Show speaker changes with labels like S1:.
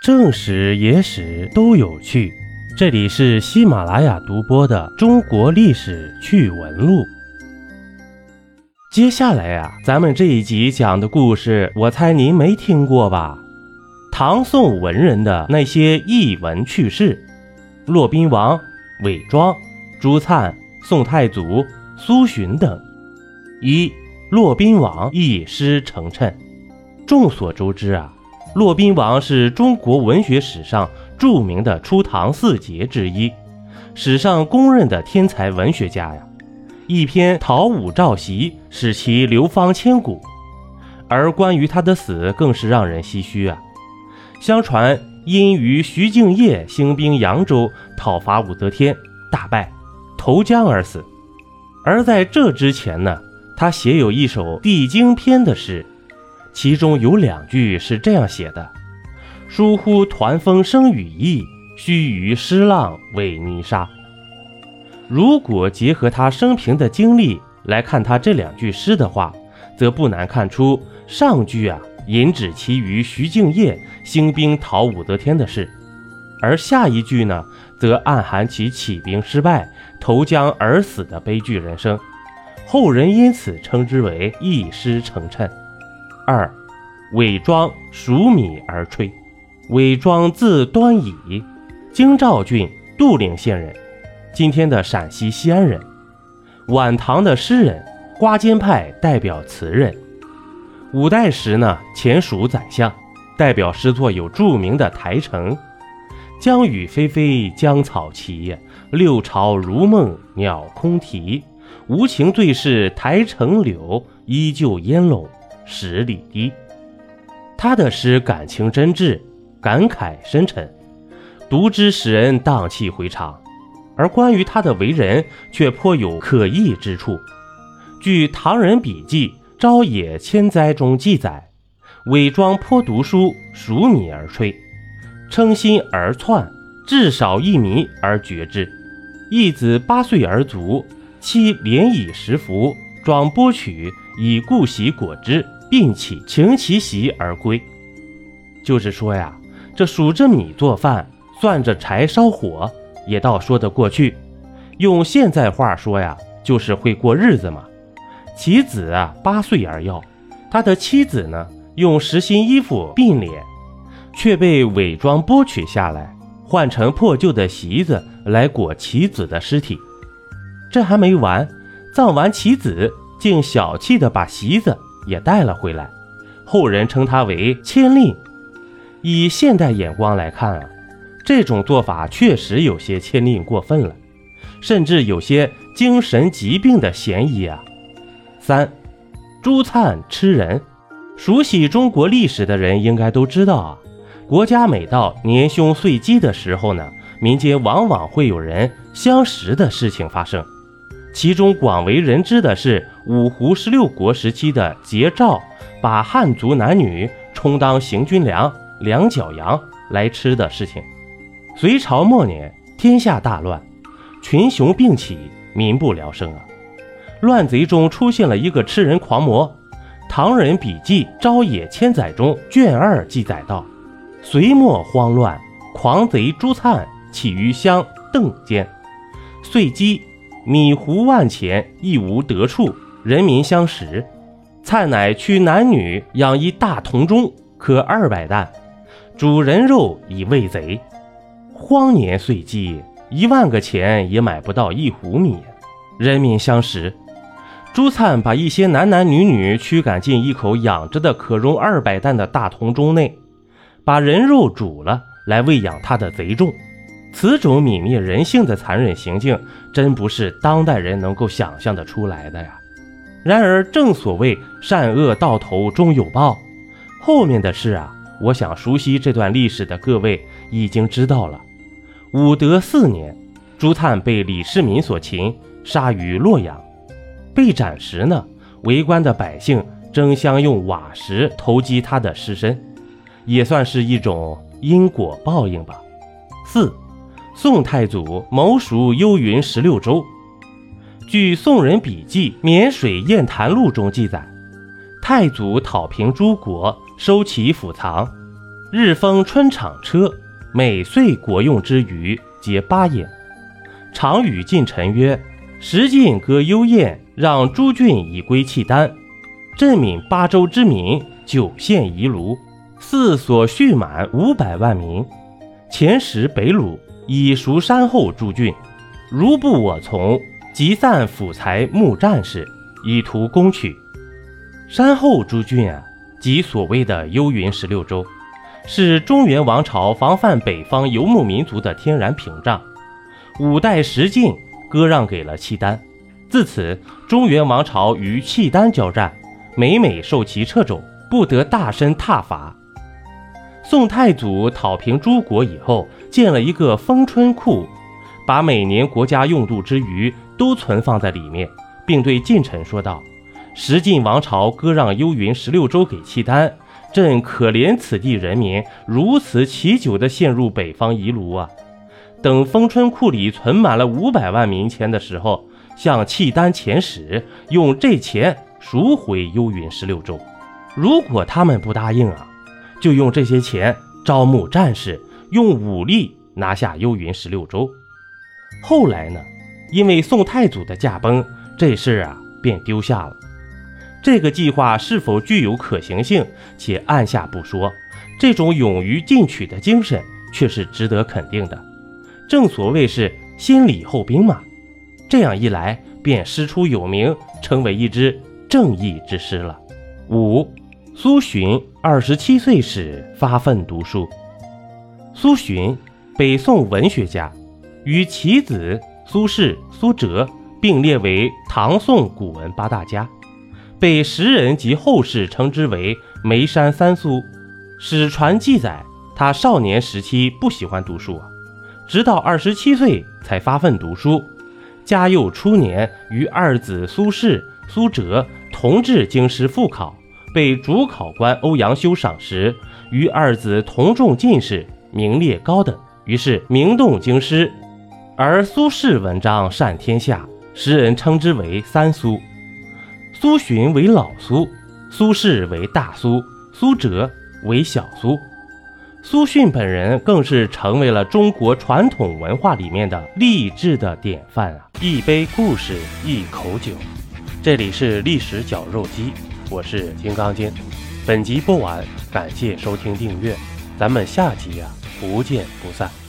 S1: 正史、野史都有趣，这里是喜马拉雅独播的《中国历史趣闻录》。接下来呀，咱们这一集讲的故事，我猜您没听过吧？唐宋文人的那些逸闻趣事，骆宾王、韦庄、朱灿、宋太祖、苏洵等。一，骆宾王一诗成谶。众所周知啊。骆宾王是中国文学史上著名的初唐四杰之一，史上公认的天才文学家呀。一篇《讨武曌檄》使其流芳千古，而关于他的死更是让人唏嘘啊。相传因与徐敬业兴兵扬州讨伐武则天，大败，投江而死。而在这之前呢，他写有一首《帝京篇》的诗。其中有两句是这样写的：“疏忽团风生羽翼，须臾失浪为泥沙。”如果结合他生平的经历来看他这两句诗的话，则不难看出上句啊引指其与徐敬业兴兵讨武则天的事，而下一句呢，则暗含其起兵失败、投江而死的悲剧人生。后人因此称之为一诗成谶。二，韦庄黍米而吹。韦庄字端乙，京兆郡杜陵县人，今天的陕西西安人。晚唐的诗人，瓜间派代表词人。五代时呢，前蜀宰相，代表诗作有著名的《台城》：“江雨霏霏江草齐，六朝如梦鸟空啼。无情最是台城柳，依旧烟笼。”十里堤，他的诗感情真挚，感慨深沉，读之使人荡气回肠。而关于他的为人，却颇有可疑之处。据《唐人笔记·朝野千载》中记载，伪装颇读书，数米而吹，称心而窜，至少一米而绝之。一子八岁而卒，妻连以食服，装剥取，以故习果之。并起擎其席而归，就是说呀，这数着米做饭，算着柴烧火，也倒说得过去。用现在话说呀，就是会过日子嘛。其子啊，八岁而要，他的妻子呢，用实心衣服并脸，却被伪装剥取下来，换成破旧的席子来裹其子的尸体。这还没完，葬完其子，竟小气的把席子。也带了回来，后人称他为千令。以现代眼光来看啊，这种做法确实有些牵令过分了，甚至有些精神疾病的嫌疑啊。三，朱灿吃人。熟悉中国历史的人应该都知道啊，国家每到年凶岁饥的时候呢，民间往往会有人相食的事情发生。其中广为人知的是五胡十六国时期的桀赵把汉族男女充当行军粮、两脚羊来吃的事情。隋朝末年，天下大乱，群雄并起，民不聊生啊！乱贼中出现了一个吃人狂魔，《唐人笔记·朝野千载》中卷二记载道：隋末慌乱，狂贼朱灿起于乡邓间，遂击。米糊万钱，亦无得处，人民相食。灿乃驱男女养一大铜钟，可二百担，煮人肉以喂贼。荒年岁饥，一万个钱也买不到一壶米，人民相食。朱灿把一些男男女女驱赶进一口养着的可容二百担的大铜钟内，把人肉煮了来喂养他的贼众。此种泯灭人性的残忍行径，真不是当代人能够想象得出来的呀。然而，正所谓善恶到头终有报，后面的事啊，我想熟悉这段历史的各位已经知道了。武德四年，朱灿被李世民所擒，杀于洛阳。被斩时呢，围观的百姓争相用瓦石投击他的尸身，也算是一种因果报应吧。四。宋太祖谋蜀幽云十六州，据《宋人笔记·沔水雁谈录》中记载，太祖讨平诸国，收其府藏，日封春场车，每岁国用之余，皆八也。常与近臣曰：“时晋割幽燕，让诸郡以归契丹。镇闽八州之民，九县夷卢，四所蓄满五百万民。前时北虏，以赎山后诸郡。如不我从，即散府财募战士，以图攻取。山后诸郡啊，即所谓的幽云十六州。”是中原王朝防范北方游牧民族的天然屏障。五代十晋割让给了契丹，自此中原王朝与契丹交战，每每受其掣肘，不得大声挞伐。宋太祖讨平诸国以后，建了一个封春库，把每年国家用度之余都存放在里面，并对近臣说道：“十晋王朝割让幽云十六州给契丹。”朕可怜此地人民如此祈久地陷入北方夷虏啊！等丰春库里存满了五百万民钱的时候，向契丹遣使，用这钱赎回幽云十六州。如果他们不答应啊，就用这些钱招募战士，用武力拿下幽云十六州。后来呢，因为宋太祖的驾崩，这事啊便丢下了。这个计划是否具有可行性，且按下不说，这种勇于进取的精神却是值得肯定的。正所谓是先礼后兵嘛，这样一来便师出有名，成为一支正义之师了。五，苏洵二十七岁时发奋读书。苏洵，北宋文学家，与其子苏轼、苏辙并列为唐宋古文八大家。被时人及后世称之为“眉山三苏”。史传记载，他少年时期不喜欢读书，直到二十七岁才发奋读书。嘉佑初年，与二子苏轼、苏辙同至京师复考，被主考官欧阳修赏识，与二子同中进士，名列高等，于是名动京师。而苏轼文章善天下，时人称之为“三苏”。苏洵为老苏，苏轼为大苏，苏辙为小苏。苏洵本人更是成为了中国传统文化里面的励志的典范啊！一杯故事，一口酒，这里是历史绞肉机，我是金刚经。本集播完，感谢收听订阅，咱们下集呀，不见不散。